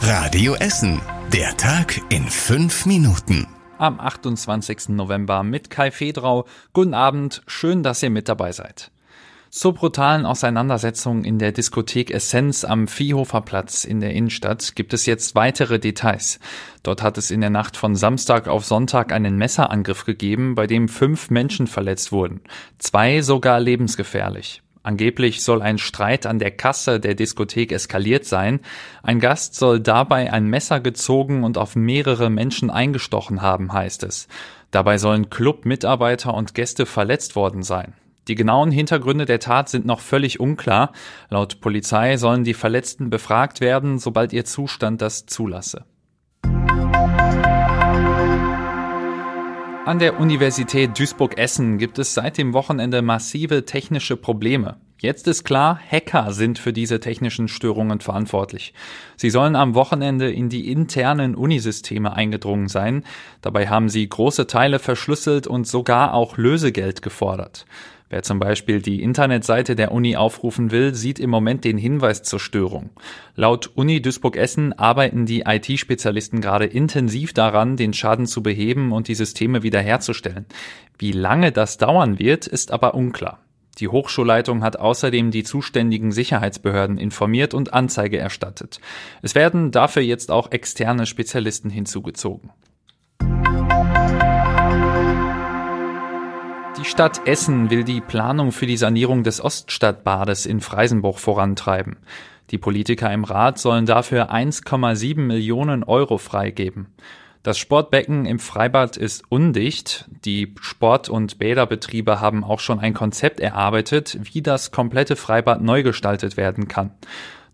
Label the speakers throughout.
Speaker 1: Radio Essen. Der Tag in fünf Minuten.
Speaker 2: Am 28. November mit Kai Fedrau. Guten Abend, schön, dass ihr mit dabei seid. Zur brutalen Auseinandersetzung in der Diskothek Essenz am Viehhofer Platz in der Innenstadt gibt es jetzt weitere Details. Dort hat es in der Nacht von Samstag auf Sonntag einen Messerangriff gegeben, bei dem fünf Menschen verletzt wurden. Zwei sogar lebensgefährlich. Angeblich soll ein Streit an der Kasse der Diskothek eskaliert sein. Ein Gast soll dabei ein Messer gezogen und auf mehrere Menschen eingestochen haben, heißt es. Dabei sollen Clubmitarbeiter und Gäste verletzt worden sein. Die genauen Hintergründe der Tat sind noch völlig unklar. Laut Polizei sollen die Verletzten befragt werden, sobald ihr Zustand das zulasse. An der Universität Duisburg-Essen gibt es seit dem Wochenende massive technische Probleme. Jetzt ist klar, Hacker sind für diese technischen Störungen verantwortlich. Sie sollen am Wochenende in die internen Unisysteme eingedrungen sein. Dabei haben sie große Teile verschlüsselt und sogar auch Lösegeld gefordert. Wer zum Beispiel die Internetseite der Uni aufrufen will, sieht im Moment den Hinweis zur Störung. Laut Uni Duisburg-Essen arbeiten die IT-Spezialisten gerade intensiv daran, den Schaden zu beheben und die Systeme wiederherzustellen. Wie lange das dauern wird, ist aber unklar. Die Hochschulleitung hat außerdem die zuständigen Sicherheitsbehörden informiert und Anzeige erstattet. Es werden dafür jetzt auch externe Spezialisten hinzugezogen. Die Stadt Essen will die Planung für die Sanierung des Oststadtbades in Freisenbruch vorantreiben. Die Politiker im Rat sollen dafür 1,7 Millionen Euro freigeben. Das Sportbecken im Freibad ist undicht. Die Sport- und Bäderbetriebe haben auch schon ein Konzept erarbeitet, wie das komplette Freibad neu gestaltet werden kann.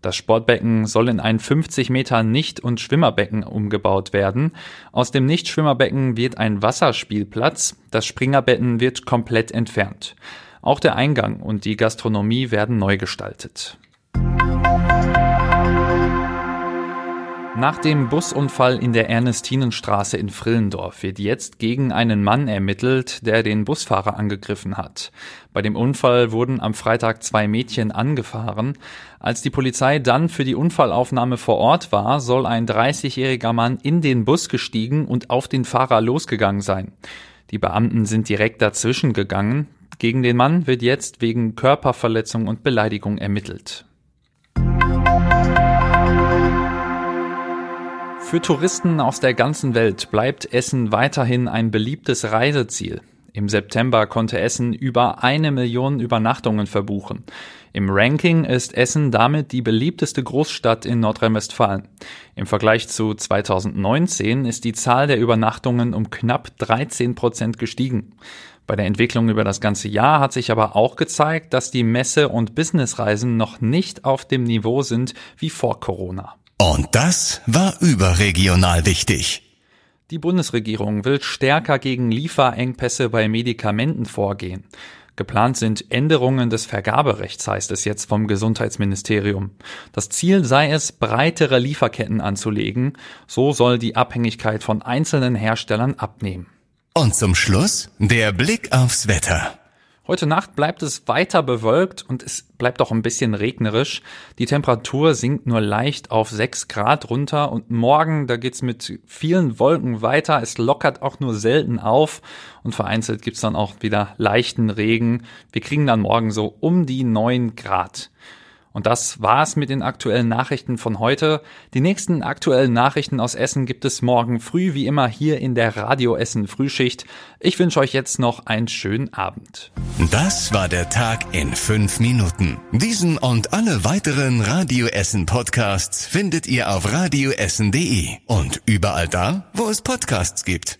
Speaker 2: Das Sportbecken soll in ein 50 Meter Nicht- und Schwimmerbecken umgebaut werden. Aus dem Nichtschwimmerbecken wird ein Wasserspielplatz. Das Springerbecken wird komplett entfernt. Auch der Eingang und die Gastronomie werden neu gestaltet. Nach dem Busunfall in der Ernestinenstraße in Frillendorf wird jetzt gegen einen Mann ermittelt, der den Busfahrer angegriffen hat. Bei dem Unfall wurden am Freitag zwei Mädchen angefahren. Als die Polizei dann für die Unfallaufnahme vor Ort war, soll ein 30-jähriger Mann in den Bus gestiegen und auf den Fahrer losgegangen sein. Die Beamten sind direkt dazwischen gegangen. Gegen den Mann wird jetzt wegen Körperverletzung und Beleidigung ermittelt. Für Touristen aus der ganzen Welt bleibt Essen weiterhin ein beliebtes Reiseziel. Im September konnte Essen über eine Million Übernachtungen verbuchen. Im Ranking ist Essen damit die beliebteste Großstadt in Nordrhein-Westfalen. Im Vergleich zu 2019 ist die Zahl der Übernachtungen um knapp 13 Prozent gestiegen. Bei der Entwicklung über das ganze Jahr hat sich aber auch gezeigt, dass die Messe- und Businessreisen noch nicht auf dem Niveau sind wie vor Corona.
Speaker 1: Und das war überregional wichtig.
Speaker 2: Die Bundesregierung will stärker gegen Lieferengpässe bei Medikamenten vorgehen. Geplant sind Änderungen des Vergaberechts, heißt es jetzt vom Gesundheitsministerium. Das Ziel sei es, breitere Lieferketten anzulegen. So soll die Abhängigkeit von einzelnen Herstellern abnehmen.
Speaker 1: Und zum Schluss der Blick aufs Wetter.
Speaker 2: Heute Nacht bleibt es weiter bewölkt und es bleibt auch ein bisschen regnerisch. Die Temperatur sinkt nur leicht auf 6 Grad runter und morgen, da geht's mit vielen Wolken weiter. Es lockert auch nur selten auf und vereinzelt gibt's dann auch wieder leichten Regen. Wir kriegen dann morgen so um die 9 Grad. Und das war's mit den aktuellen Nachrichten von heute. Die nächsten aktuellen Nachrichten aus Essen gibt es morgen früh wie immer hier in der Radio Essen Frühschicht. Ich wünsche euch jetzt noch einen schönen Abend.
Speaker 1: Das war der Tag in fünf Minuten. Diesen und alle weiteren Radio Essen Podcasts findet ihr auf radioessen.de und überall da, wo es Podcasts gibt.